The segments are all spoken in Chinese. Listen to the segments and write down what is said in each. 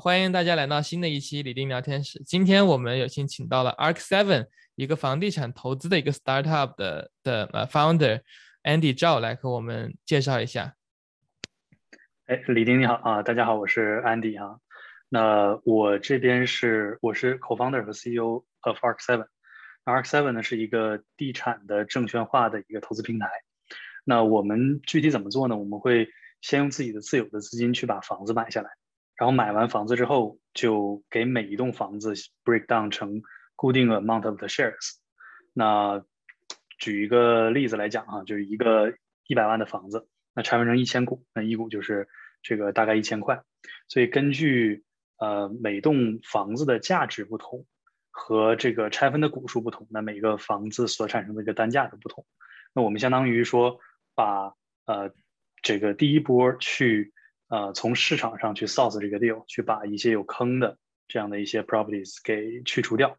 欢迎大家来到新的一期李丁聊天室。今天我们有幸请到了 Arc Seven 一个房地产投资的一个 startup 的的呃 founder Andy 赵来和我们介绍一下。哎，李丁你好啊，大家好，我是 Andy 啊。那我这边是我是 co-founder 和 CEO of Arc Seven。Arc Seven 呢是一个地产的证券化的一个投资平台。那我们具体怎么做呢？我们会先用自己的自有的资金去把房子买下来，然后买完房子之后，就给每一栋房子 break down 成固定 amount of the shares。那举一个例子来讲啊，就是一个一百万的房子，那拆分成一千股，那一股就是这个大概一千块。所以根据呃每栋房子的价值不同和这个拆分的股数不同，那每个房子所产生的一个单价都不同。那我们相当于说把呃。这个第一波去呃从市场上去 source 这个 deal，去把一些有坑的这样的一些 properties 给去除掉，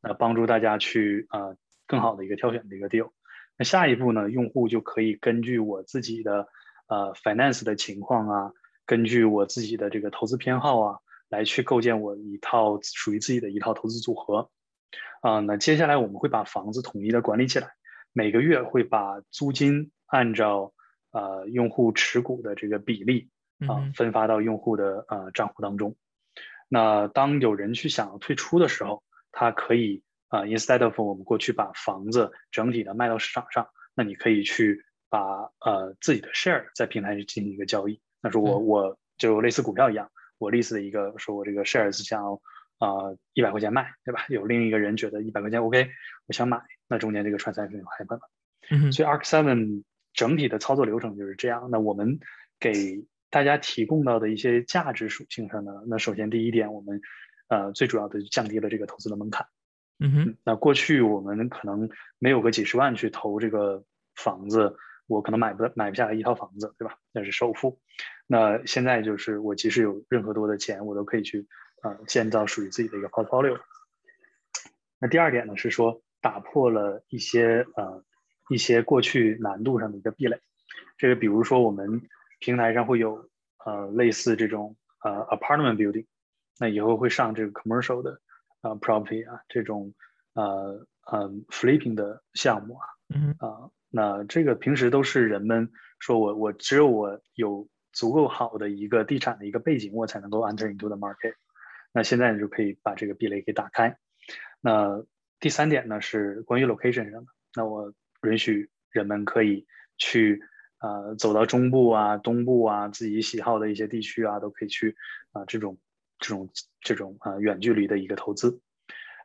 那帮助大家去呃更好的一个挑选的一个 deal。那下一步呢，用户就可以根据我自己的呃 finance 的情况啊，根据我自己的这个投资偏好啊，来去构建我一套属于自己的一套投资组合。啊，那接下来我们会把房子统一的管理起来，每个月会把租金按照呃，用户持股的这个比例啊，分发到用户的呃账户当中。那当有人去想要退出的时候，他可以啊，instead of 我们过去把房子整体的卖到市场上，那你可以去把呃自己的 share 在平台上进行一个交易。那说我我就类似股票一样，我 list 的一个说我这个 shares 想要啊一百块钱卖，对吧？有另一个人觉得一百块钱 OK，我想买，那中间这个 transaction happen 了。所以 Arc Seven。整体的操作流程就是这样。那我们给大家提供到的一些价值属性上呢，那首先第一点，我们呃最主要的降低了这个投资的门槛。嗯哼。那过去我们可能没有个几十万去投这个房子，我可能买不买不下来一套房子，对吧？那是首付。那现在就是我即使有任何多的钱，我都可以去呃建造属于自己的一个 portfolio。那第二点呢是说打破了一些呃。一些过去难度上的一个壁垒，这个比如说我们平台上会有呃类似这种呃 apartment building，那以后会上这个 commercial 的呃 property 啊这种呃呃 flipping 的项目啊，啊那这个平时都是人们说我我只有我有足够好的一个地产的一个背景，我才能够 enter into the market，那现在你就可以把这个壁垒给打开。那第三点呢是关于 location 上的，那我。允许人们可以去啊走到中部啊、东部啊，自己喜好的一些地区啊，都可以去啊这种这种这种啊远距离的一个投资。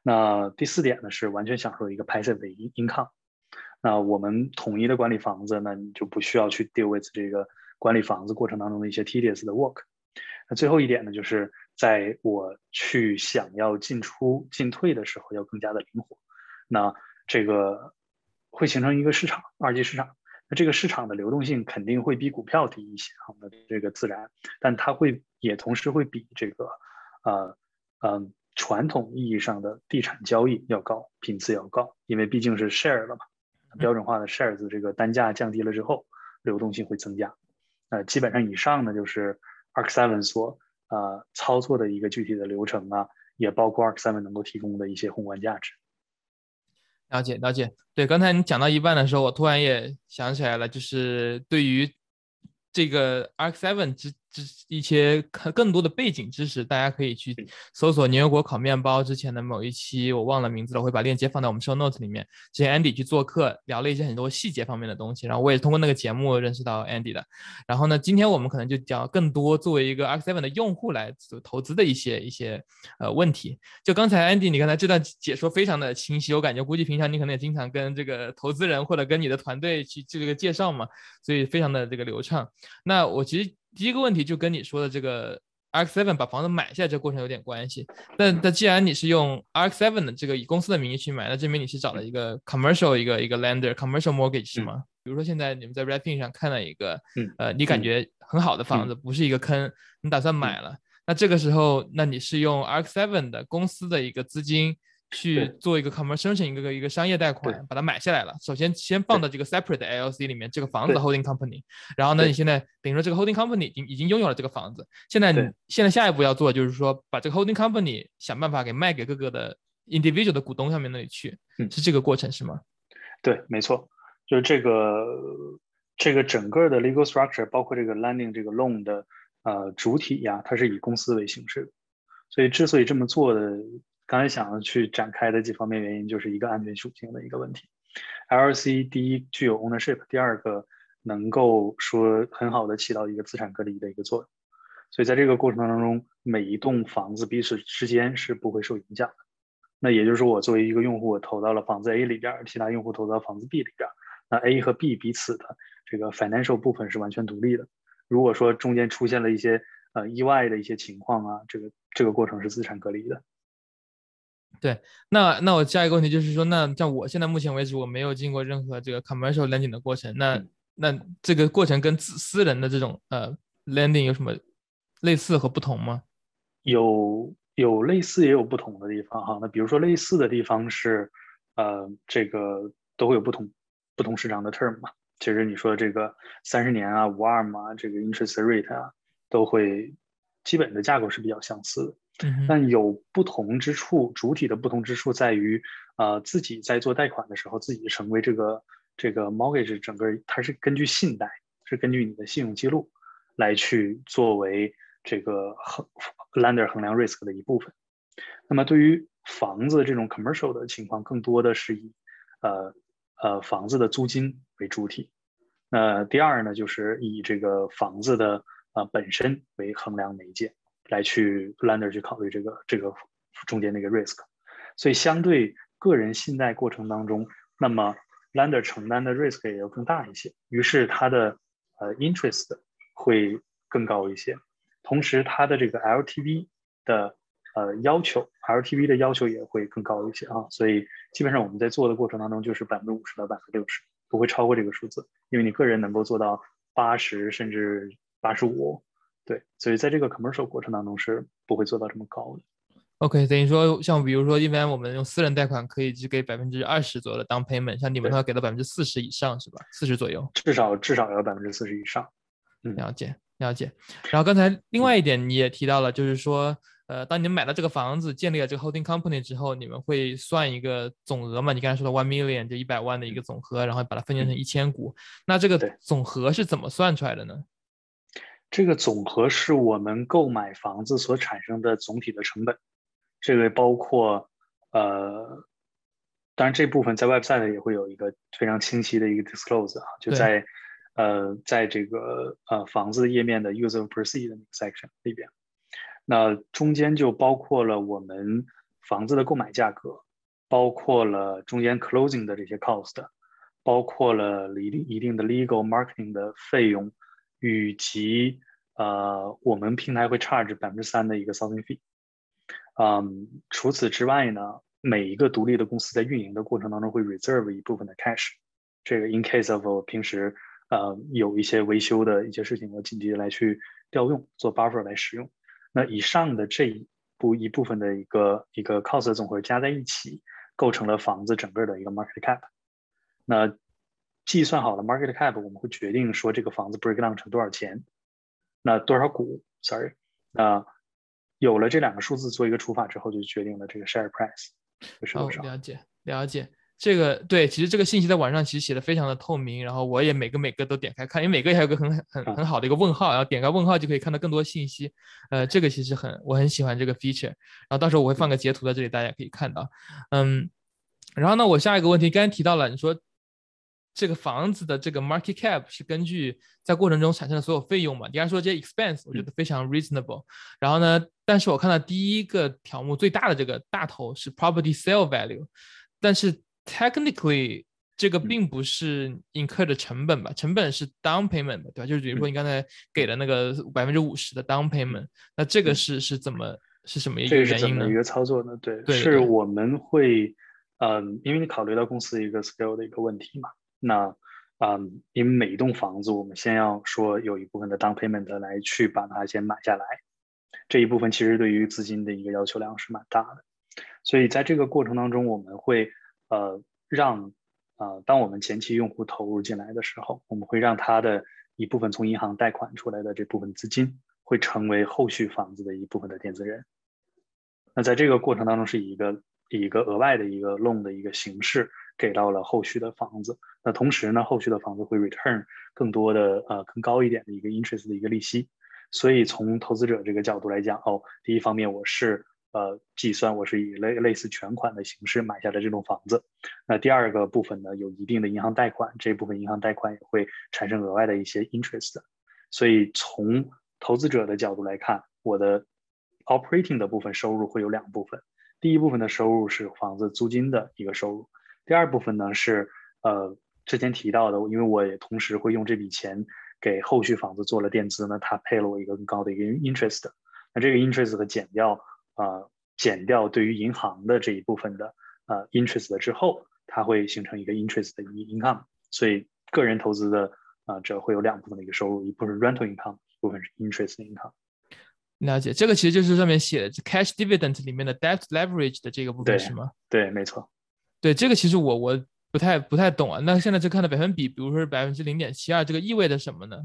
那第四点呢是完全享受一个 passive 的 income。那我们统一的管理房子，那你就不需要去 deal with 这个管理房子过程当中的一些 tedious 的 work。那最后一点呢，就是在我去想要进出进退的时候要更加的灵活。那这个。会形成一个市场，二级市场。那这个市场的流动性肯定会比股票低一些啊，那这个自然，但它会也同时会比这个，呃，嗯，传统意义上的地产交易要高，频次要高，因为毕竟是 share 了嘛，标准化的 shares 这个单价降低了之后，流动性会增加。呃，基本上以上呢就是 Arc Seven 所呃操作的一个具体的流程啊，也包括 Arc Seven 能够提供的一些宏观价值。了解了解，对，刚才你讲到一半的时候，我突然也想起来了，就是对于这个 Arc Seven 之。一些更多的背景知识，大家可以去搜索牛油果烤面包之前的某一期，我忘了名字了，我会把链接放在我们 show notes 里面。之前 Andy 去做客，聊了一些很多细节方面的东西，然后我也通过那个节目认识到 Andy 的。然后呢，今天我们可能就讲更多作为一个 Arc Seven 的用户来投资的一些一些呃问题。就刚才 Andy 你刚才这段解说非常的清晰，我感觉估计平常你可能也经常跟这个投资人或者跟你的团队去这个介绍嘛，所以非常的这个流畅。那我其实。第一个问题就跟你说的这个 Arc Seven 把房子买下来这过程有点关系。但但既然你是用 Arc Seven 的这个以公司的名义去买，那证明你是找了一个 commercial 一个一个 lender commercial mortgage 是吗？比如说现在你们在 Redfin 上看了一个，呃，你感觉很好的房子，不是一个坑，你打算买了。那这个时候，那你是用 Arc Seven 的公司的一个资金去做一个 commercial 一个一个商业贷款，把它买下来了。首先先放到这个 separate LLC 里面，这个房子 holding company。然后呢，你现在等于说这个 holding company 已经已经拥有了这个房子。现在你现在下一步要做就是说，把这个 holding company 想办法给卖给各个的 individual 的股东上面那里去，是这个过程是吗？对，没错，就是这个这个整个的 legal structure，包括这个 lending 这个 loan 的呃主体呀，它是以公司为形式的。所以之所以这么做的。刚才想要去展开的几方面原因，就是一个安全属性的一个问题。L C 第一具有 ownership，第二个能够说很好的起到一个资产隔离的一个作用。所以在这个过程当中，每一栋房子彼此之间是不会受影响的。那也就是说，我作为一个用户，我投到了房子 A 里边，其他用户投到房子 B 里边，那 A 和 B 彼此的这个 financial 部分是完全独立的。如果说中间出现了一些呃意外的一些情况啊，这个这个过程是资产隔离的。对，那那我下一个问题就是说，那像我现在目前为止我没有经过任何这个 commercial lending 的过程，那那这个过程跟私私人的这种呃 lending 有什么类似和不同吗？有有类似也有不同的地方哈。那比如说类似的地方是，呃，这个都会有不同不同市场的 term 嘛。其实你说这个三十年啊、五二嘛，这个 interest rate 啊，都会基本的架构是比较相似的。但有不同之处，主体的不同之处在于，呃，自己在做贷款的时候，自己成为这个这个 mortgage 整个它是根据信贷，是根据你的信用记录来去作为这个衡 lender 衡量 risk 的一部分。那么对于房子这种 commercial 的情况，更多的是以呃呃房子的租金为主体。那第二呢，就是以这个房子的呃本身为衡量媒介。来去 lender 去考虑这个这个中间那个 risk，所以相对个人信贷过程当中，那么 lender 承担的 risk 也要更大一些，于是它的呃 interest 会更高一些，同时它的这个 LTV 的呃要求，LTV 的要求也会更高一些啊，所以基本上我们在做的过程当中就是百分之五十到百分之六十，不会超过这个数字，因为你个人能够做到八十甚至八十五。对，所以在这个 commercial 过程当中是不会做到这么高的。OK，等于说像比如说，一般我们用私人贷款可以只给百分之二十左右的 down payment，像你们的话给到百分之四十以上是吧？四十左右，至少至少要百分之四十以上。嗯，了解了解。然后刚才另外一点你也提到了，就是说，呃，当你们买了这个房子，建立了这个 holding company 之后，你们会算一个总额嘛？你刚才说的 one million 就一百万的一个总和，然后把它分解成一千股，那这个总和是怎么算出来的呢？这个总和是我们购买房子所产生的总体的成本，这个包括呃，当然这部分在 website 也会有一个非常清晰的一个 disclose 啊，就在呃，在这个呃房子页面的 user proceed 的 section 里边，那中间就包括了我们房子的购买价格，包括了中间 closing 的这些 cost，包括了一定一定的 legal marketing 的费用。以及呃，我们平台会 charge 百分之三的一个 sourcing fee。嗯，除此之外呢，每一个独立的公司在运营的过程当中会 reserve 一部分的 cash。这个 in case of 平时呃有一些维修的一些事情，我紧急来去调用做 buffer 来使用。那以上的这一部一部分的一个一个 cost 总和加在一起，构成了房子整个的一个 market cap。那计算好了 market cap，我们会决定说这个房子 break down 成多少钱，那多少股？Sorry，那有了这两个数字做一个除法之后，就决定了这个 share price 是多少。了解，了解。这个对，其实这个信息在网上其实写的非常的透明，然后我也每个每个都点开看，因为每个还有个很很很好的一个问号，然后点开问号就可以看到更多信息。呃，这个其实很我很喜欢这个 feature，然后到时候我会放个截图在这里，大家可以看到。嗯，然后呢，我下一个问题刚才提到了，你说。这个房子的这个 market cap 是根据在过程中产生的所有费用嘛？你刚才说这些 expense，我觉得非常 reasonable。然后呢，但是我看到第一个条目最大的这个大头是 property sale value，但是 technically 这个并不是 incur 的成本吧？成本是 down payment 对吧？就是比如说你刚才给的那个百分之五十的 down payment，那这个是是怎么是什么一个原因呢？一个操作呢？对，是我们会嗯，因为你考虑到公司一个 scale 的一个问题嘛。那，嗯，因为每一栋房子，我们先要说有一部分的 down payment 来去把它先买下来，这一部分其实对于资金的一个要求量是蛮大的，所以在这个过程当中，我们会呃让呃当我们前期用户投入进来的时候，我们会让他的一部分从银行贷款出来的这部分资金，会成为后续房子的一部分的垫资人。那在这个过程当中，是以一个以一个额外的一个 loan 的一个形式给到了后续的房子。那同时呢，后续的房子会 return 更多的呃更高一点的一个 interest 的一个利息。所以从投资者这个角度来讲，哦，第一方面我是呃计算我是以类类似全款的形式买下的这种房子。那第二个部分呢，有一定的银行贷款，这部分银行贷款也会产生额外的一些 interest。所以从投资者的角度来看，我的 operating 的部分收入会有两部分，第一部分的收入是房子租金的一个收入，第二部分呢是呃之前提到的，因为我也同时会用这笔钱给后续房子做了垫资呢，它配了我一个更高的一个 interest，那这个 interest 的减掉啊减掉对于银行的这一部分的呃 interest 之后，它会形成一个 interest 的 income，所以个人投资的啊这会有两部分的一个收入，一部分是 rental income，一部分是 interest income。了解，这个其实就是上面写的 cash dividend 里面的 debt leverage 的这个部分是吗？对，没错。对，这个其实我我不太不太懂啊。那现在这看的百分比，比如说是百分之零点七二，这个意味着什么呢？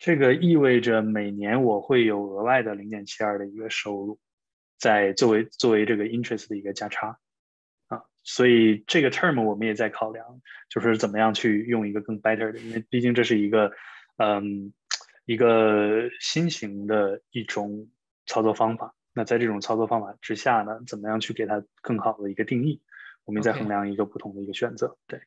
这个意味着每年我会有额外的零点七二的一个收入，在作为作为这个 interest 的一个价差啊。所以这个 term 我们也在考量，就是怎么样去用一个更 better 的，因为毕竟这是一个嗯。一个新型的一种操作方法。那在这种操作方法之下呢，怎么样去给它更好的一个定义？我们再衡量一个不同的一个选择。对，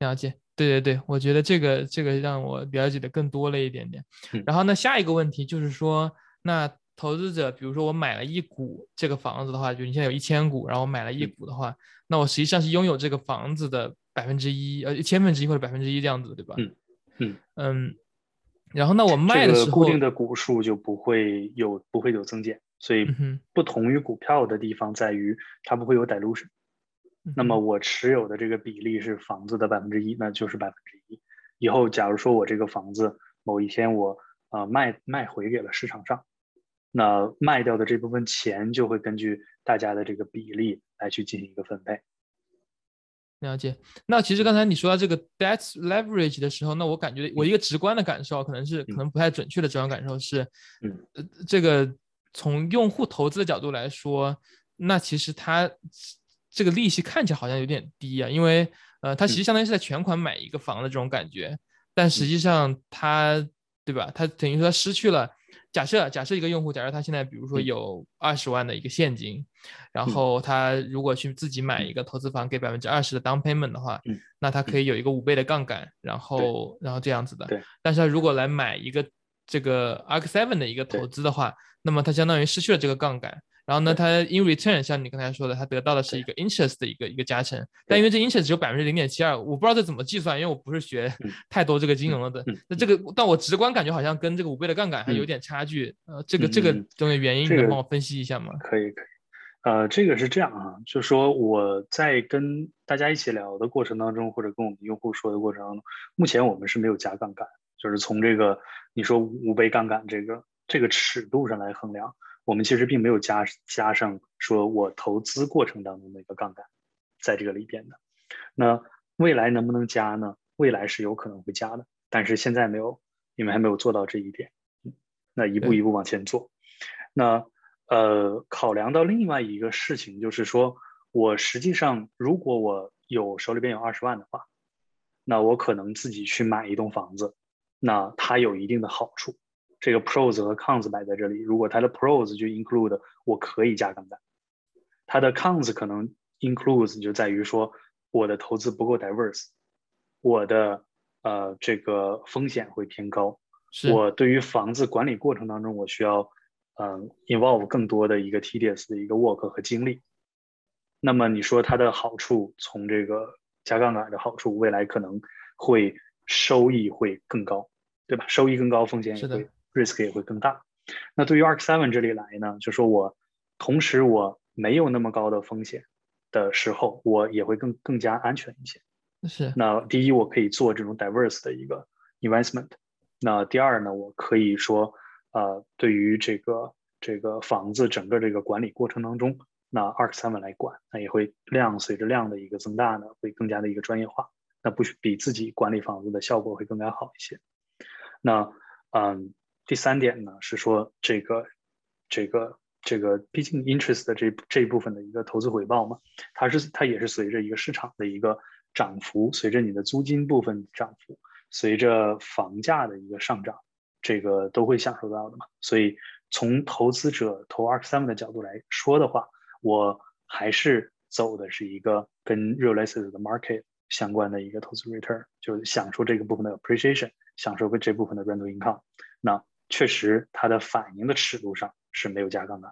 了解。对对对，我觉得这个这个让我了解的更多了一点点。然后呢，下一个问题就是说，那投资者，比如说我买了一股这个房子的话，就你现在有一千股，然后我买了一股的话，那我实际上是拥有这个房子的百分之一，呃，一千分之一或者百分之一这样子，对吧？嗯嗯嗯。然后，那我卖的时候，固定的股数就不会有不会有增减，所以不同于股票的地方在于它不会有 dilution。那么我持有的这个比例是房子的百分之一，那就是百分之一。以后假如说我这个房子某一天我呃卖卖回给了市场上，那卖掉的这部分钱就会根据大家的这个比例来去进行一个分配。了解。那其实刚才你说到这个 debt leverage 的时候，那我感觉我一个直观的感受，可能是可能不太准确的直观感受是，呃，这个从用户投资的角度来说，那其实它这个利息看起来好像有点低啊，因为呃，它其实相当于是在全款买一个房的这种感觉，但实际上它，对吧？它等于说它失去了。假设假设一个用户，假设他现在比如说有二十万的一个现金，然后他如果去自己买一个投资房，给百分之二十的 down payment 的话，那他可以有一个五倍的杠杆，然后然后这样子的。但是他如果来买一个这个 Arc Seven 的一个投资的话，那么他相当于失去了这个杠杆。然后呢，它 in return 像你刚才说的，它得到的是一个 interest 的一个一个加成，但因为这 interest 只有百分之零点七二，我不知道这怎么计算，因为我不是学 太多这个金融的。那这个，但我直观感觉好像跟这个五倍的杠杆还有点差距。呃，这个这个东西原因，你能帮我分析一下吗？可以可以。呃，这个是这样啊，就是说我在跟大家一起聊的过程当中，或者跟我们用户说的过程当中，目前我们是没有加杠杆，就是从这个你说五倍杠杆这个这个尺度上来衡量。我们其实并没有加加上说我投资过程当中的一个杠杆，在这个里边的。那未来能不能加呢？未来是有可能会加的，但是现在没有，因为还没有做到这一点。那一步一步往前做。那呃，考量到另外一个事情，就是说我实际上如果我有手里边有二十万的话，那我可能自己去买一栋房子，那它有一定的好处。这个 pros 和 cons 摆在这里，如果它的 pros 就 include 我可以加杠杆，它的 cons 可能 includes 就在于说我的投资不够 diverse，我的呃这个风险会偏高，我对于房子管理过程当中我需要嗯 involve 更多的一个 tedious 的一个 work 和精力，那么你说它的好处，从这个加杠杆的好处，未来可能会收益会更高，对吧？收益更高，风险也会。Risk 也会更大。那对于 Arc Seven 这里来呢，就说我同时我没有那么高的风险的时候，我也会更更加安全一些。是。那第一，我可以做这种 diverse 的一个 investment。那第二呢，我可以说，呃，对于这个这个房子整个这个管理过程当中，那 Arc Seven 来管，那也会量随着量的一个增大呢，会更加的一个专业化，那不比自己管理房子的效果会更加好一些。那嗯，第三点呢是说这个这个这个，毕竟 interest 的这这一部分的一个投资回报嘛，它是它也是随着一个市场的一个涨幅，随着你的租金部分涨幅，随着房价的一个上涨。这个都会享受到的嘛，所以从投资者投 Arc Seven 的角度来说的话，我还是走的是一个跟 Real Estate 的 Market 相关的一个投资 Return，就是享受这个部分的 Appreciation，享受这部分的 Rental Income。那确实它的反应的尺度上是没有加杠杆。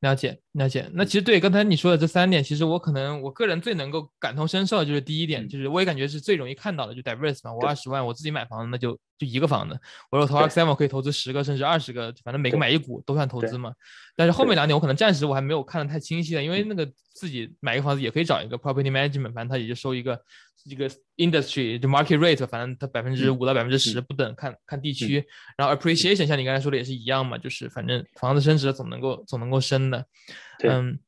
了解，了解。那其实对刚才你说的这三点，其实我可能我个人最能够感同身受的，就是第一点，就是我也感觉是最容易看到的，就 diverse 嘛。我二十万，我自己买房子，那就就一个房子。我说投 X M 可以投资十个甚至二十个，反正每个买一股都算投资嘛。但是后面两点我可能暂时我还没有看得太清晰的，因为那个自己买一个房子也可以找一个 property management，反正他也就收一个。一个 industry 就 market rate，反正它百分之五到百分之十不等，看看地区。然后 appreciation 像你刚才说的也是一样嘛，就是反正房子升值总能够总能够升的。嗯，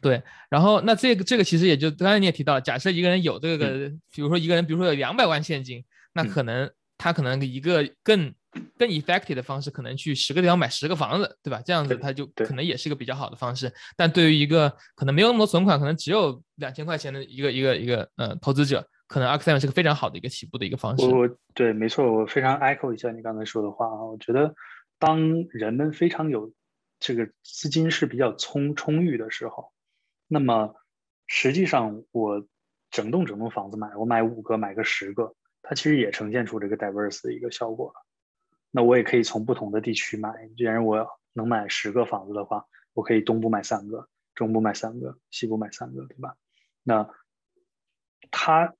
对。然后那这个这个其实也就刚才你也提到，假设一个人有这个，比如说一个人，比如说有两百万现金，那可能他可能一个更。更 effective 的方式，可能去十个地方买十个房子，对吧？这样子它就可能也是一个比较好的方式。但对于一个可能没有那么多存款，可能只有两千块钱的一个一个一个呃投资者，可能 Seven 是个非常好的一个起步的一个方式。我对，没错，我非常 echo 一下你刚才说的话啊。我觉得当人们非常有这个资金是比较充充裕的时候，那么实际上我整栋整栋房子买，我买五个，买个十个，它其实也呈现出这个 diverse 的一个效果了。那我也可以从不同的地区买，既然我能买十个房子的话，我可以东部买三个，中部买三个，西部买三个，对吧？那它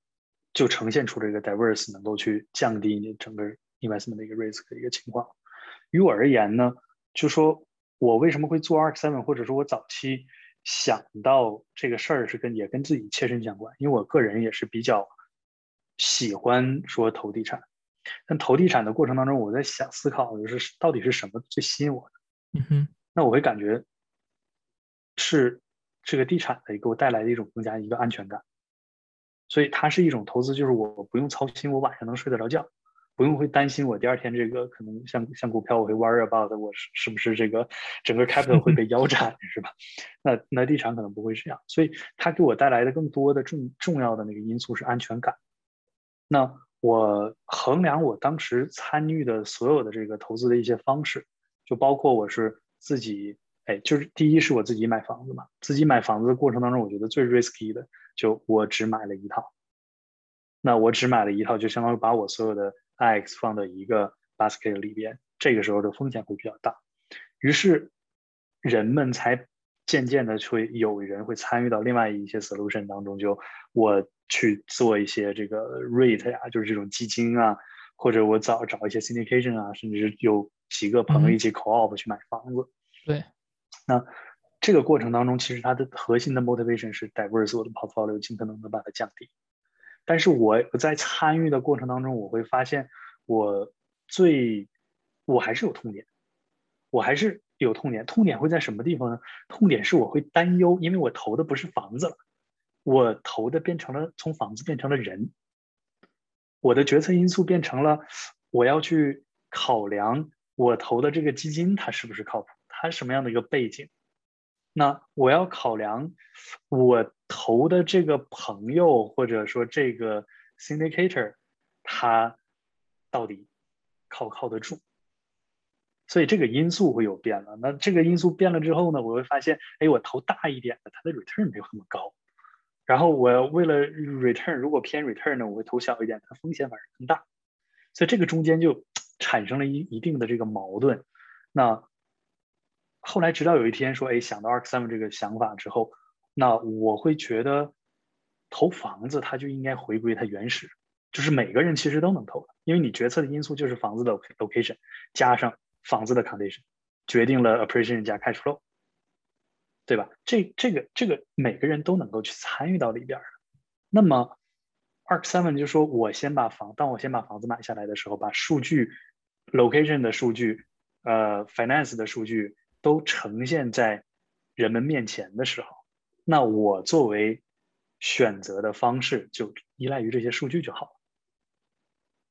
就呈现出这个 diverse 能够去降低你整个 investment 的一个 risk 的一个情况。于我而言呢，就说我为什么会做 ARK Seven，或者说我早期想到这个事儿是跟也跟自己切身相关，因为我个人也是比较喜欢说投地产。但投地产的过程当中，我在想思考，就是到底是什么最吸引我的？嗯哼，那我会感觉是这个地产的给我带来的一种更加一个安全感，所以它是一种投资，就是我不用操心，我晚上能睡得着觉，不用会担心我第二天这个可能像像股票，我会 worry about 我是是不是这个整个 capital 会被腰斩，是吧？那那地产可能不会这样，所以它给我带来的更多的重重要的那个因素是安全感。那。我衡量我当时参与的所有的这个投资的一些方式，就包括我是自己，哎，就是第一是我自己买房子嘛，自己买房子的过程当中，我觉得最 risky 的就我只买了一套，那我只买了一套，就相当于把我所有的 IX 放到一个 basket 里边，这个时候的风险会比较大，于是人们才。渐渐的会有人会参与到另外一些 solution 当中，就我去做一些这个 rate 呀，就是这种基金啊，或者我找找一些 syndication 啊，甚至是有几个朋友一起 co-op 去买房子。对，那这个过程当中，其实它的核心的 motivation 是 diverse 我的 portfolio，尽可能的把它降低。但是我在参与的过程当中，我会发现我最我还是有痛点，我还是。有痛点，痛点会在什么地方呢？痛点是我会担忧，因为我投的不是房子了，我投的变成了从房子变成了人，我的决策因素变成了我要去考量我投的这个基金它是不是靠谱，它什么样的一个背景，那我要考量我投的这个朋友或者说这个 syndicator 他到底靠不靠得住。所以这个因素会有变了。那这个因素变了之后呢，我会发现，哎，我投大一点的，它的 return 没有那么高。然后我为了 return，如果偏 return 呢，我会投小一点，它风险反而更大。所以这个中间就产生了一一定的这个矛盾。那后来直到有一天说，哎，想到 Arc Seven 这个想法之后，那我会觉得投房子它就应该回归它原始，就是每个人其实都能投的，因为你决策的因素就是房子的 location 加上。房子的 condition 决定了 appreciation 加 cash flow，对吧？这这个这个每个人都能够去参与到里边。那么 Arc Seven 就说，我先把房，当我先把房子买下来的时候，把数据 location 的数据，呃，finance 的数据都呈现在人们面前的时候，那我作为选择的方式就依赖于这些数据就好了。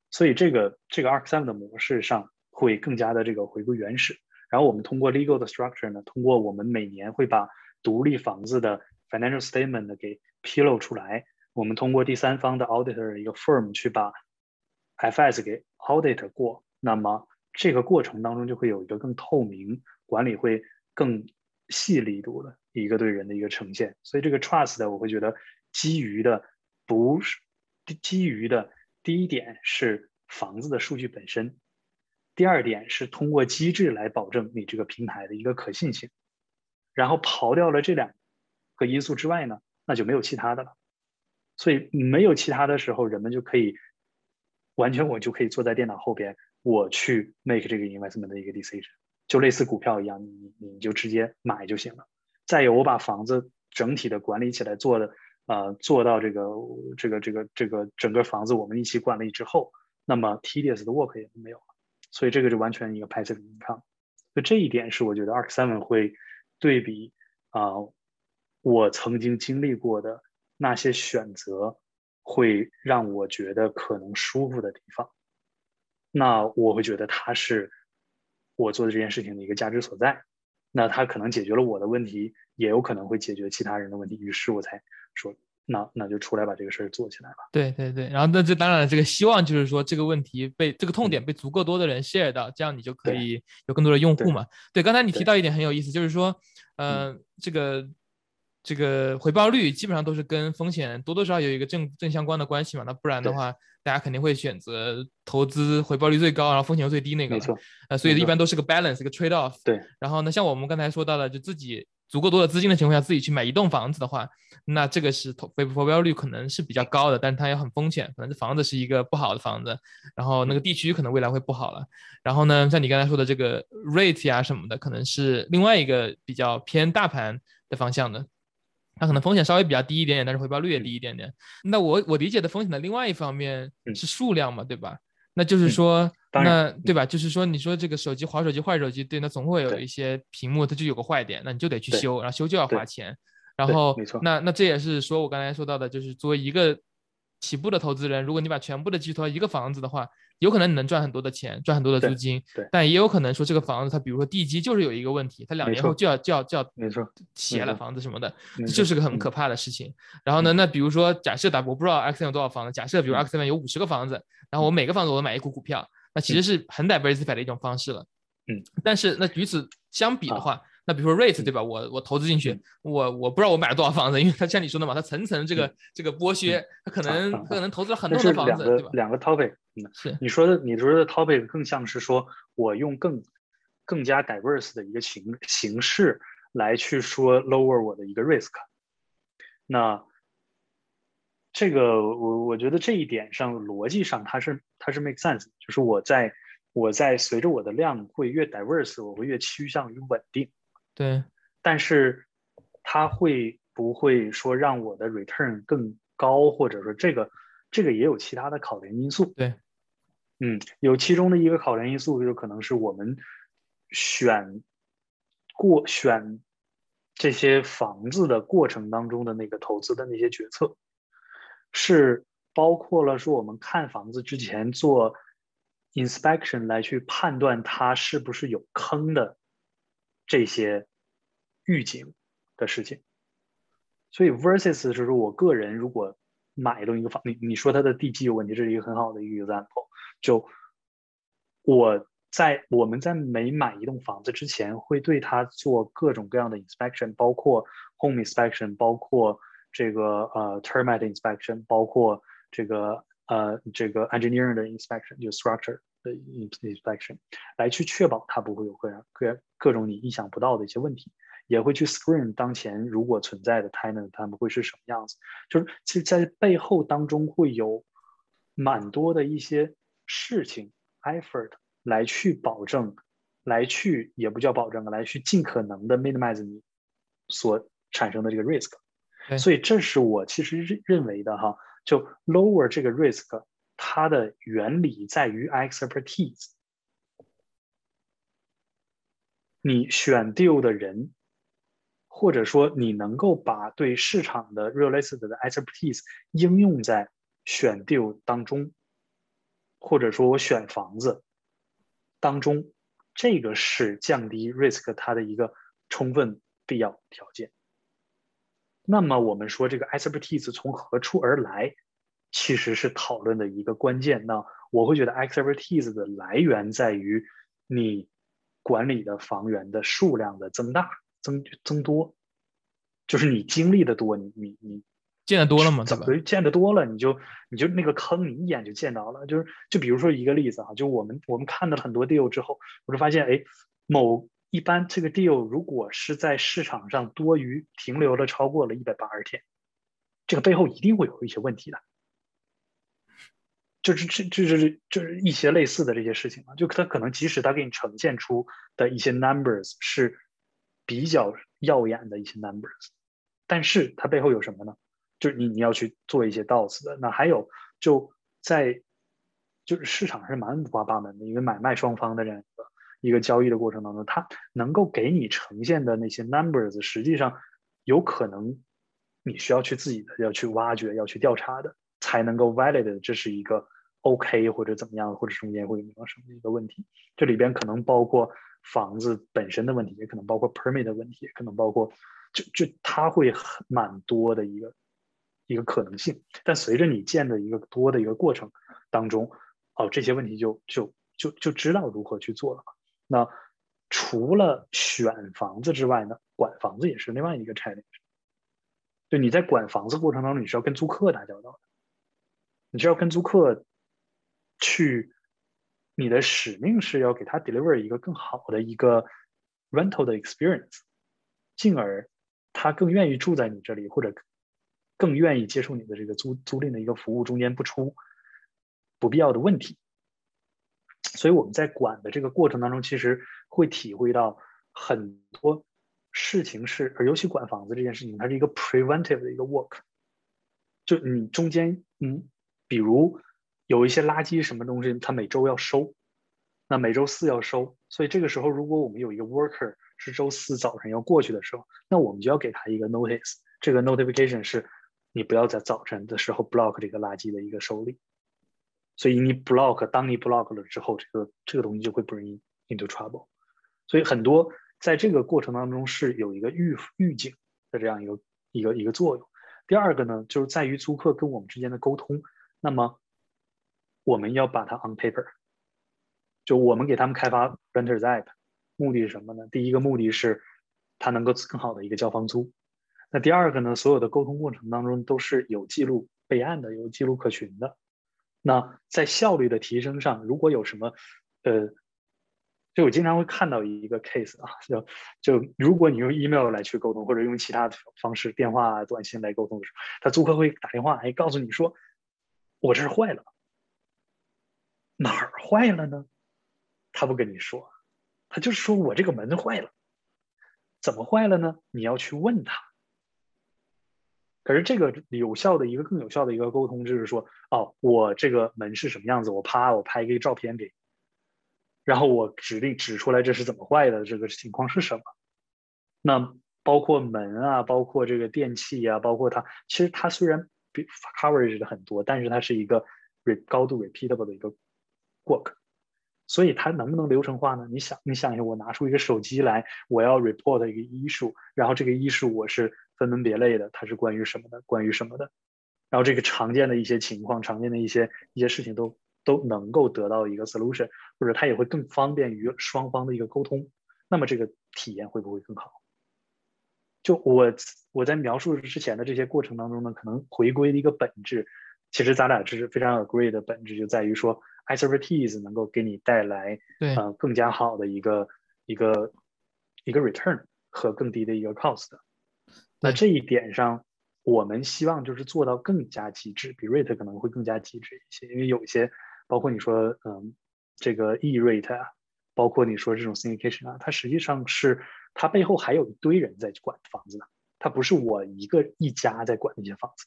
所以这个这个 Arc Seven 的模式上会更加的这个回归原始。然后我们通过 legal 的 structure 呢，通过我们每年会把独立房子的 financial statement 给披露出来，我们通过第三方的 auditor 一个 firm 去把 FS 给 audit 过，那么这个过程当中就会有一个更透明，管理会更细力度的一个对人的一个呈现。所以这个 trust 的我会觉得基于的不是基于的第一点是房子的数据本身。第二点是通过机制来保证你这个平台的一个可信性，然后刨掉了这两个因素之外呢，那就没有其他的了。所以没有其他的时候，人们就可以完全我就可以坐在电脑后边，我去 make 这个 investment 的一个 decision，就类似股票一样，你你就直接买就行了。再有，我把房子整体的管理起来，做的呃做到这个这个这个这个整个房子我们一起管理之后，那么 tedious 的 work 也没有了。所以这个就完全一个 passive income，所以这一点是我觉得 Arc Seven 会对比啊，我曾经经历过的那些选择，会让我觉得可能舒服的地方。那我会觉得它是我做的这件事情的一个价值所在。那它可能解决了我的问题，也有可能会解决其他人的问题。于是我才说。那那就出来把这个事儿做起来吧。对对对，然后那这当然了，这个希望就是说这个问题被这个痛点被足够多的人 share 到，这样你就可以有更多的用户嘛。对，刚才你提到一点很有意思，就是说，呃，这个这个回报率基本上都是跟风险多多少少有一个正正相关的关系嘛。那不然的话，大家肯定会选择投资回报率最高，然后风险又最低那个。没错。呃，所以一般都是个 balance，一个 trade off。对。然后呢，像我们刚才说到的，就自己。足够多的资金的情况下，自己去买一栋房子的话，那这个是投回回报率可能是比较高的，但是它也很风险，可能这房子是一个不好的房子，然后那个地区可能未来会不好了。然后呢，像你刚才说的这个 rate 呀什么的，可能是另外一个比较偏大盘的方向的，它可能风险稍微比较低一点点，但是回报率也低一点点。那我我理解的风险的另外一方面是数量嘛，对吧？那就是说。那对吧？就是说，你说这个手机滑手机坏手机，对，那总会有一些屏幕它就有个坏点，那你就得去修，然后修就要花钱。然后。那那这也是说我刚才说到的，就是作为一个起步的投资人，如果你把全部的寄托一个房子的话，有可能你能赚很多的钱，赚很多的租金。对。但也有可能说这个房子它比如说地基就是有一个问题，它两年后就要就要就要没错斜了房子什么的，这就是个很可怕的事情。然后呢，那比如说假设打我不知道 X 有多少房子，假设比如 X 有五十个房子，然后我每个房子我都买一股股票。那其实是很 diversified 的一种方式了，嗯，但是那与此相比的话，那比如说 rate 对吧？我我投资进去，我我不知道我买了多少房子，因为它像你说的嘛，它层层这个这个剥削，它可能可能投资了很多的房子，对吧？两个 topic，嗯，是你说的你说的 topic 更像是说我用更更加 diverse 的一个形形式来去说 lower 我的一个 risk，那。这个我我觉得这一点上逻辑上它是它是 make sense，就是我在我在随着我的量会越 diverse，我会越趋向于稳定。对，但是它会不会说让我的 return 更高，或者说这个这个也有其他的考量因素。对，嗯，有其中的一个考量因素就可能是我们选过选这些房子的过程当中的那个投资的那些决策。是包括了说我们看房子之前做 inspection 来去判断它是不是有坑的这些预警的事情，所以 versus 就是我个人如果买了一个房，你你说它的地基有问题，这是一个很好的一个 example。就我在我们在每买一栋房子之前，会对它做各种各样的 inspection，包括 home inspection，包括。这个呃，termite inspection 包括这个呃，这个 engineering 的 inspection，就 structure 的 inspection，来去确保它不会有各样各各种你意想不到的一些问题，也会去 screen 当前如果存在的 tenant 他们会是什么样子，就是其实在背后当中会有蛮多的一些事情 effort 来去保证，来去也不叫保证来去尽可能的 minimize 你所产生的这个 risk。所以这是我其实认认为的哈，就 lower 这个 risk，它的原理在于 expertise。你选 deal 的人或者说你能够把对市场的 real estate 的 expertise 应用在选 deal 当中，或者说我选房子当中，这个是降低 risk 它的一个充分必要条件。那么我们说这个 expertise 从何处而来，其实是讨论的一个关键。那我会觉得 expertise 的来源在于你管理的房源的数量的增大。增增多，就是你经历的多，你你你见得多了吗？怎么见得多了，你就你就那个坑，你一眼就见到了。就是就比如说一个例子啊，就我们我们看了很多 deal 之后，我就发现，哎，某一般这个 deal 如果是在市场上多余停留了超过了一百八十天，这个背后一定会有一些问题的。就是这就是就是一些类似的这些事情嘛，就它可能即使它给你呈现出的一些 numbers 是。比较耀眼的一些 numbers，但是它背后有什么呢？就是你你要去做一些 doubts 的。那还有就在就是市场是蛮五花八门的，因为买卖双方的这样一个一个交易的过程当中，它能够给你呈现的那些 numbers，实际上有可能你需要去自己的要去挖掘、要去调查的，才能够 valid，这是一个 OK 或者怎么样，或者中间会有什么一个问题。这里边可能包括。房子本身的问题，也可能包括 permit 的问题，也可能包括，就就它会很蛮多的一个一个可能性。但随着你建的一个多的一个过程当中，哦，这些问题就就就就知道如何去做了。那除了选房子之外呢，管房子也是另外一个 challenge。就你在管房子过程当中，你是要跟租客打交道的，你就要跟租客去。你的使命是要给他 deliver 一个更好的一个 rental 的 experience，进而他更愿意住在你这里，或者更愿意接受你的这个租租赁的一个服务，中间不出不必要的问题。所以我们在管的这个过程当中，其实会体会到很多事情是，而尤其管房子这件事情，它是一个 preventive 的一个 work，就你中间嗯，比如。有一些垃圾什么东西，他每周要收，那每周四要收，所以这个时候如果我们有一个 worker 是周四早晨要过去的时候，那我们就要给他一个 notice，这个 notification 是，你不要在早晨的时候 block 这个垃圾的一个收理，所以你 block，当你 block 了之后，这个这个东西就会 bring into trouble，所以很多在这个过程当中是有一个预预警的这样一个一个一个作用。第二个呢，就是在于租客跟我们之间的沟通，那么。我们要把它 on paper，就我们给他们开发 renters app，目的是什么呢？第一个目的是，它能够更好的一个交房租。那第二个呢？所有的沟通过程当中都是有记录备案的，有记录可循的。那在效率的提升上，如果有什么，呃，就我经常会看到一个 case 啊，就就如果你用 email 来去沟通，或者用其他的方式，电话、短信来沟通的时候，他租客会打电话，哎，告诉你说，我这是坏了。哪儿坏了呢？他不跟你说，他就是说我这个门坏了，怎么坏了呢？你要去问他。可是这个有效的一个更有效的一个沟通就是说，哦，我这个门是什么样子？我啪，我拍一个照片给，然后我指定指出来这是怎么坏的，这个情况是什么？那包括门啊，包括这个电器啊，包括它，其实它虽然 coverage 的很多，但是它是一个 re 高度 repeatable 的一个。work，所以它能不能流程化呢？你想，你想一下，我拿出一个手机来，我要 report 一个医术，然后这个医术我是分门别类的，它是关于什么的？关于什么的？然后这个常见的一些情况，常见的一些一些事情都都能够得到一个 solution，或者它也会更方便于双方的一个沟通。那么这个体验会不会更好？就我我在描述之前的这些过程当中呢，可能回归的一个本质，其实咱俩这是非常 agree 的本质，就在于说。expertise 能够给你带来对，呃，更加好的一个一个一个 return 和更低的一个 cost。那这一点上，我们希望就是做到更加极致，比 rate 可能会更加极致一些。因为有一些，包括你说，嗯，这个 e rate 啊，包括你说这种 syndication 啊，它实际上是它背后还有一堆人在管房子呢，它不是我一个一家在管那些房子，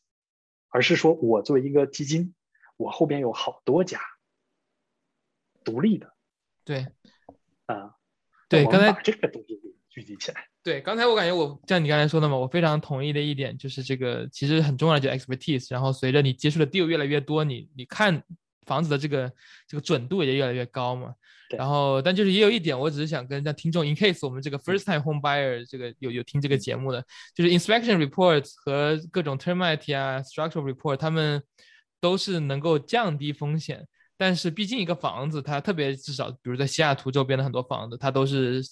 而是说我作为一个基金，我后边有好多家。独立的，对，啊，对，刚才这个东西聚集起来，对，刚才我感觉我像你刚才说的嘛，我非常同意的一点就是这个其实很重要的就 expertise，然后随着你接触的 deal 越来越多，你你看房子的这个这个准度也越来越高嘛。然后，但就是也有一点，我只是想跟像听众，in case 我们这个 first time home buyer 这个有有听这个节目的，就是 inspection reports 和各种 termite 啊 structural report，他们都是能够降低风险。但是毕竟一个房子，它特别至少，比如在西雅图周边的很多房子，它都是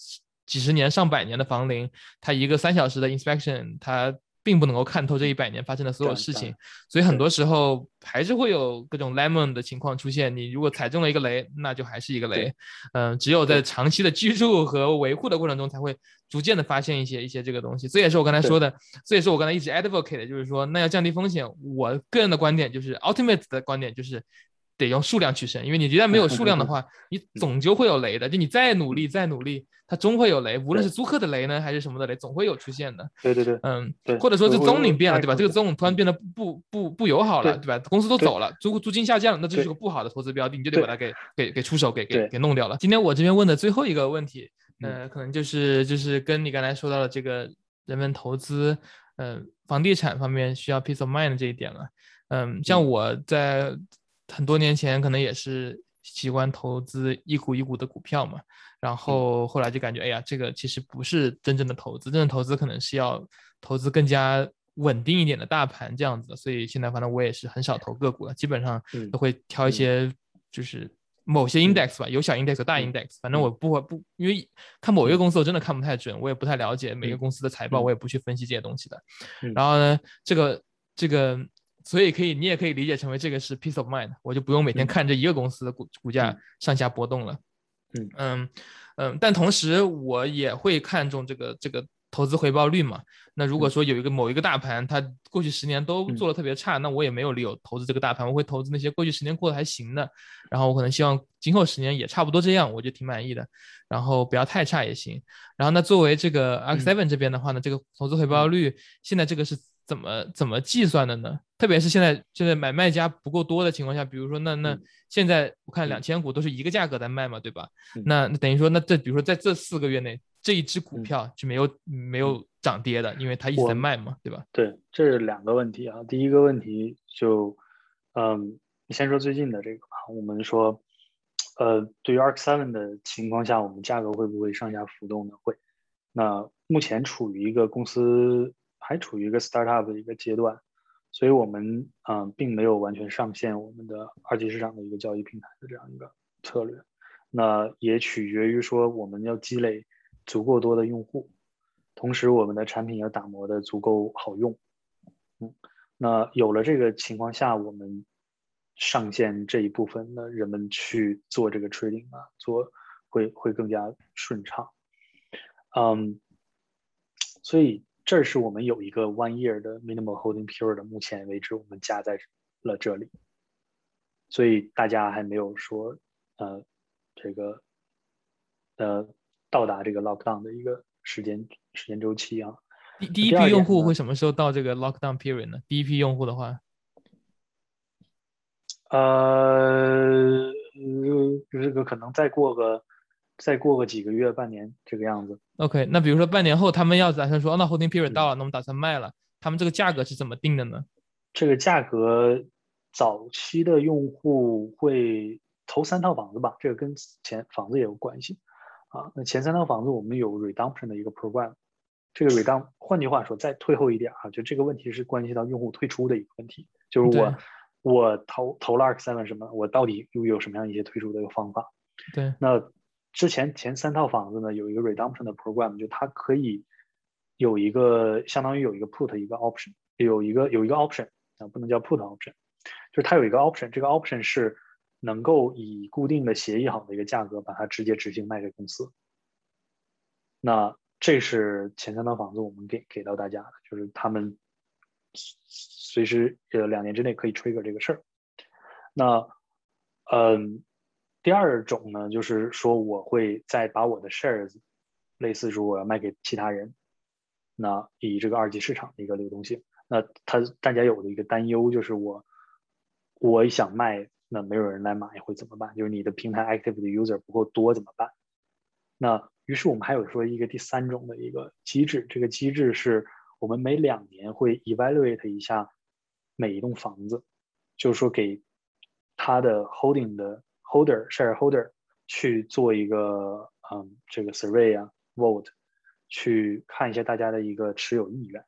几十年、上百年的房龄，它一个三小时的 inspection，它。并不能够看透这一百年发生的所有事情，所以很多时候还是会有各种 lemon 的情况出现。你如果踩中了一个雷，那就还是一个雷。嗯，只有在长期的居住和维护的过程中，才会逐渐的发现一些一些这个东西。这也是我刚才说的，这也是我刚才一直 advocate 的，就是说，那要降低风险，我个人的观点就是 ultimate 的观点就是。得用数量取胜，因为你一旦没有数量的话，你总就会有雷的。就你再努力再努力，它终会有雷。无论是租客的雷呢，还是什么的雷，总会有出现的。对对对，嗯，对。或者说这宗领变了，对吧？这个宗突然变得不不不友好了，对吧？公司都走了，租租金下降，那这是个不好的投资标的，你就得把它给给给出手，给给给弄掉了。今天我这边问的最后一个问题，呃，可能就是就是跟你刚才说到的这个人们投资，嗯，房地产方面需要 peace of mind 这一点了。嗯，像我在。很多年前可能也是习惯投资一股一股的股票嘛，然后后来就感觉，哎呀，这个其实不是真正的投资，真正投资可能是要投资更加稳定一点的大盘这样子。所以现在反正我也是很少投个股了，基本上都会挑一些就是某些 index 吧，有小 index 大 index，反正我不会不因为看某一个公司我真的看不太准，我也不太了解每个公司的财报，我也不去分析这些东西的。然后呢，这个这个。所以可以，你也可以理解成为这个是 peace of mind，我就不用每天看这一个公司的股股价上下波动了。嗯嗯嗯，但同时我也会看重这个这个投资回报率嘛。那如果说有一个某一个大盘，它过去十年都做的特别差，那我也没有理由投资这个大盘，我会投资那些过去十年过得还行的。然后我可能希望今后十年也差不多这样，我就挺满意的。然后不要太差也行。然后那作为这个 X Seven 这边的话呢，这个投资回报率现在这个是。怎么怎么计算的呢？特别是现在现在买卖家不够多的情况下，比如说那那现在我看两千股都是一个价格在卖嘛，对吧？那那等于说那这比如说在这四个月内，这一只股票就没有没有涨跌的，因为它一直在卖嘛，对吧？对，这是两个问题啊。第一个问题就，嗯，你先说最近的这个吧。我们说，呃，对于 ARK Seven 的情况下，我们价格会不会上下浮动呢？会。那目前处于一个公司。还处于一个 startup 的一个阶段，所以我们嗯并没有完全上线我们的二级市场的一个交易平台的这样一个策略。那也取决于说我们要积累足够多的用户，同时我们的产品要打磨的足够好用。嗯，那有了这个情况下，我们上线这一部分的人们去做这个 trading 啊，做会会更加顺畅。嗯，所以。这是我们有一个 one year 的 minimal holding period，目前为止我们加在了这里，所以大家还没有说呃这个呃到达这个 lockdown 的一个时间时间周期啊。第第一批用户会什么时候到这个 lockdown period 呢？第一批用户的话，呃，这个可能再过个。再过个几个月、半年这个样子。OK，那比如说半年后，他们要打算说，那 holding period 到了，那我们打算卖了，他们这个价格是怎么定的呢？这个价格，早期的用户会投三套房子吧，这个跟前房子也有关系啊。那前三套房子我们有 redemption 的一个 program，这个 redemption，换句话说，再退后一点啊，就这个问题是关系到用户退出的一个问题，就是我我投投了 ARK Seven 什么，我到底又有什么样一些退出的一个方法？对，那。之前前三套房子呢，有一个 redemption 的 program，就它可以有一个相当于有一个 put 一个 option，有一个有一个 option 啊，不能叫 put option，就是它有一个 option，这个 option 是能够以固定的协议好的一个价格把它直接执行卖给公司。那这是前三套房子我们给给到大家的，就是他们随时呃两年之内可以 trigger 这个事儿。那嗯。第二种呢，就是说我会再把我的 shares，类似说我要卖给其他人，那以这个二级市场的一个流动性，那他大家有的一个担忧就是我，我想卖，那没有人来买会怎么办？就是你的平台 active 的 user 不够多怎么办？那于是我们还有说一个第三种的一个机制，这个机制是我们每两年会 evaluate 一下每一栋房子，就是说给他的 holding 的 holder shareholder 去做一个嗯这个 survey 啊 vote，去看一下大家的一个持有意愿，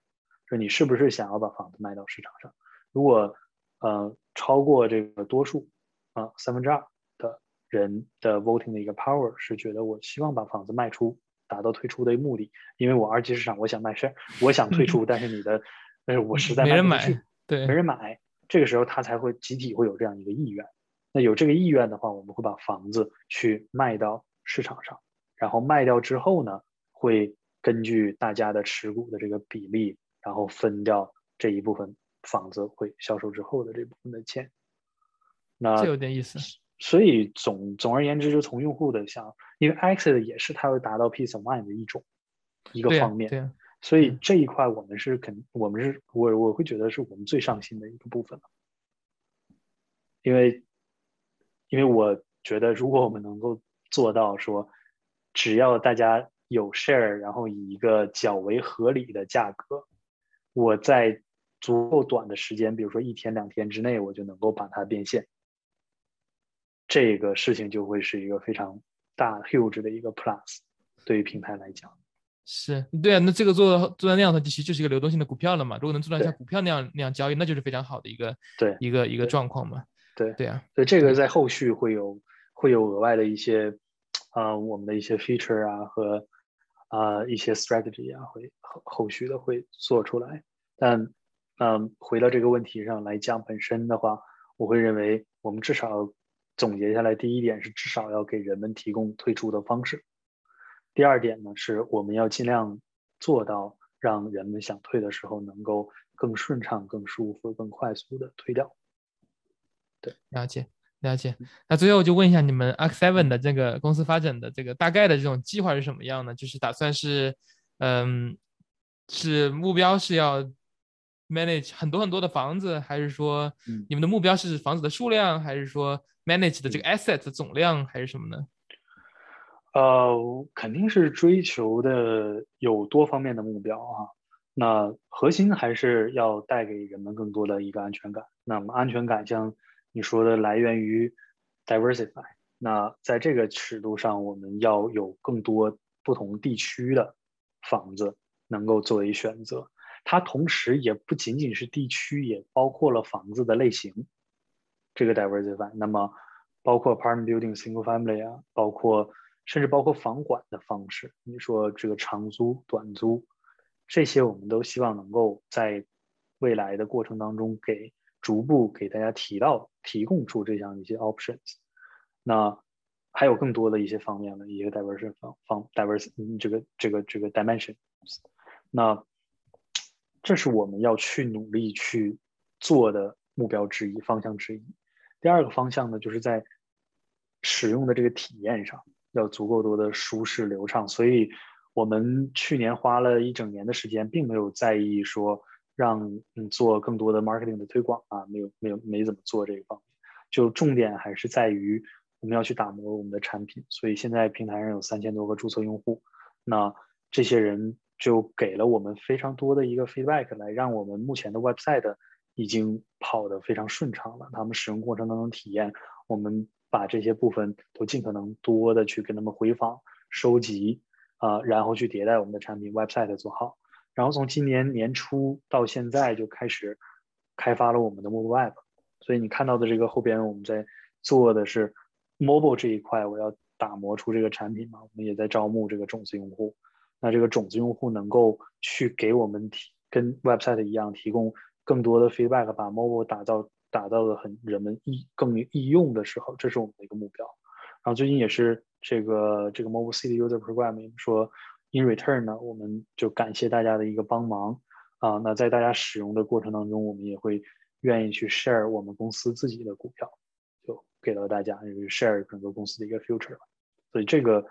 就你是不是想要把房子卖到市场上，如果呃超过这个多数啊三分之二的。人的 voting 的一个 power 是觉得我希望把房子卖出，达到退出的目的，因为我二级市场我想卖 share，，我想退出，但是你的，但是我实在没人买，对，没人买，这个时候他才会集体会有这样一个意愿。那有这个意愿的话，我们会把房子去卖到市场上，然后卖掉之后呢，会根据大家的持股的这个比例，然后分掉这一部分房子会销售之后的这部分的钱。那这有点意思。所以总总而言之，就从用户的想，因为 exit 也是它会达到 peace of mind 的一种一个方面，对，所以这一块我们是肯，我们是我我会觉得是我们最上心的一个部分因为因为我觉得如果我们能够做到说，只要大家有 share，然后以一个较为合理的价格，我在足够短的时间，比如说一天两天之内，我就能够把它变现。这个事情就会是一个非常大 huge 的一个 plus，对于平台来讲，是对啊，那这个做做到那样的，其实就是一个流动性的股票了嘛。如果能做到像股票那样那样交易，那就是非常好的一个对一个一个状况嘛。对对啊，所以这个在后续会有会有额外的一些啊我们的一些 feature 啊和啊一些 strategy 啊会后后续的会做出来。但嗯，回到这个问题上来讲本身的话，我会认为我们至少。总结下来，第一点是至少要给人们提供退出的方式。第二点呢，是我们要尽量做到让人们想退的时候能够更顺畅、更舒服、更快速的退掉。对，了解了解。那最后就问一下，你们 Arc Seven 的这个公司发展的这个大概的这种计划是什么样呢？就是打算是，嗯，是目标是要。manage 很多很多的房子，还是说你们的目标是房子的数量，还是说 manage 的这个 asset 总量，还是什么呢？呃，肯定是追求的有多方面的目标啊。那核心还是要带给人们更多的一个安全感。那么安全感，像你说的，来源于 diversify。那在这个尺度上，我们要有更多不同地区的房子能够作为选择。它同时也不仅仅是地区，也包括了房子的类型，这个 diversify。那么包括 apartment building、single family 啊，包括甚至包括房管的方式。你说这个长租、短租，这些我们都希望能够在未来的过程当中给逐步给大家提到、提供出这样一些 options。那还有更多的一些方面的一些 diversity 方方 divers 这个这个这个 dimensions，。那这是我们要去努力去做的目标之一、方向之一。第二个方向呢，就是在使用的这个体验上要足够多的舒适流畅。所以，我们去年花了一整年的时间，并没有在意说让嗯做更多的 marketing 的推广啊，没有没有没怎么做这个方面。就重点还是在于我们要去打磨我们的产品。所以现在平台上有三千多个注册用户，那这些人。就给了我们非常多的一个 feedback，来让我们目前的 website 已经跑得非常顺畅了。他们使用过程当中体验，我们把这些部分都尽可能多的去跟他们回访、收集啊，然后去迭代我们的产品 website 做好。然后从今年年初到现在就开始开发了我们的 mobile app。所以你看到的这个后边我们在做的是 mobile 这一块，我要打磨出这个产品嘛，我们也在招募这个种子用户。那这个种子用户能够去给我们提跟 website 一样提供更多的 feedback，把 mobile 打造打造的很人们易更易用的时候，这是我们的一个目标。然后最近也是这个这个 mobile city user program 说 in return 呢，我们就感谢大家的一个帮忙啊。那在大家使用的过程当中，我们也会愿意去 share 我们公司自己的股票，就给到大家，就是 share 整个公司的一个 future。所以这个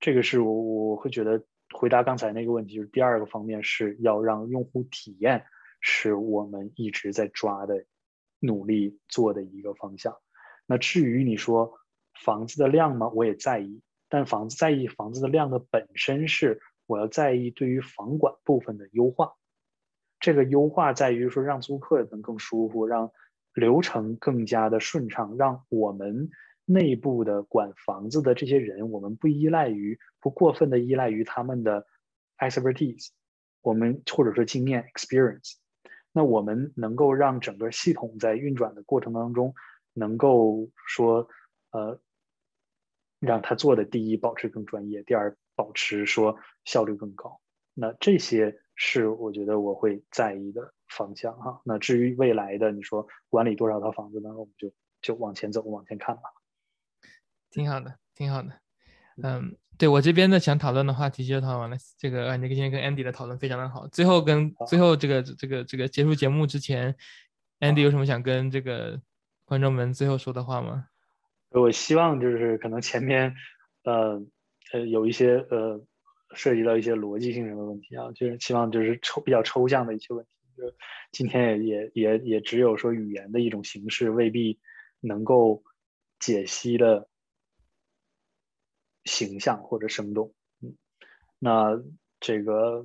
这个是我我会觉得。回答刚才那个问题，就是第二个方面是要让用户体验，是我们一直在抓的、努力做的一个方向。那至于你说房子的量吗？我也在意，但房子在意房子的量的本身是我要在意对于房管部分的优化。这个优化在于说让租客能更舒服，让流程更加的顺畅，让我们内部的管房子的这些人，我们不依赖于不过分的依赖于他们的 expertise，我们或者说经验 experience。那我们能够让整个系统在运转的过程当中，能够说，呃，让他做的第一保持更专业，第二保持说效率更高。那这些是我觉得我会在意的方向哈。那至于未来的你说管理多少套房子呢？我们就就往前走，往前看吧。挺好的，挺好的。嗯。对我这边的想讨论的话题就讨论完了。这个你今天跟 Andy 的讨论非常的好。最后跟最后这个这个这个结束节目之前，Andy 有什么想跟这个观众们最后说的话吗？我希望就是可能前面呃呃有一些呃涉及到一些逻辑性上的问题啊，就是希望就是抽比较抽象的一些问题，就今天也也也也只有说语言的一种形式未必能够解析的。形象或者生动，嗯，那这个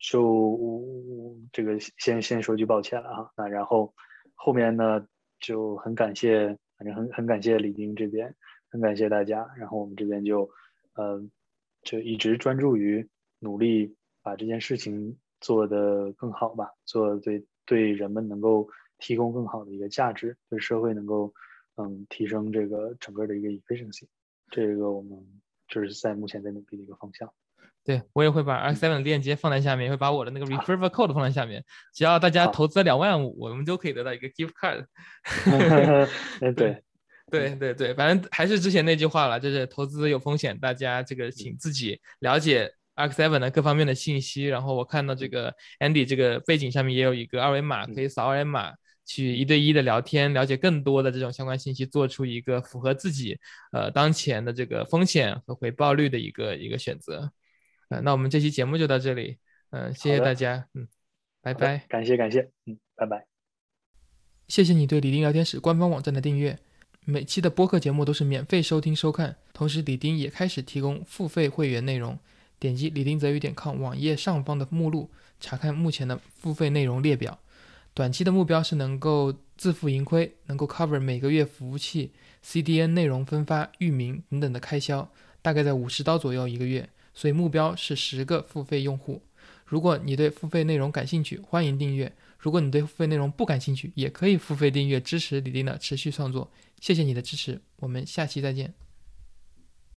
就这个先先说句抱歉了哈，那然后后面呢就很感谢，反正很很感谢李丁这边，很感谢大家，然后我们这边就呃就一直专注于努力把这件事情做得更好吧，做对对人们能够提供更好的一个价值，对社会能够嗯提升这个整个的一个 efficiency，这个我们。就是在目前在努力的一个方向，对我也会把 X Seven 的链接放在下面，也会把我的那个 Referral Code 放在下面。只要大家投资两万五，我们就可以得到一个 Gift Card。对，对对对，反正还是之前那句话了，就是投资有风险，大家这个请自己了解 X Seven 的各方面的信息。然后我看到这个 Andy 这个背景上面也有一个二维码，可以扫二维码。去一对一的聊天，了解更多的这种相关信息，做出一个符合自己呃当前的这个风险和回报率的一个一个选择。呃，那我们这期节目就到这里，嗯，谢谢大家，嗯，拜拜，感谢感谢，嗯，拜拜，谢谢你对李丁聊天室官方网站的订阅，每期的播客节目都是免费收听收看，同时李丁也开始提供付费会员内容，点击李丁泽宇点 com 网页上方的目录，查看目前的付费内容列表。短期的目标是能够自负盈亏，能够 cover 每个月服务器、CDN 内容分发、域名等等的开销，大概在五十刀左右一个月。所以目标是十个付费用户。如果你对付费内容感兴趣，欢迎订阅；如果你对付费内容不感兴趣，也可以付费订阅支持李丁的持续创作。谢谢你的支持，我们下期再见。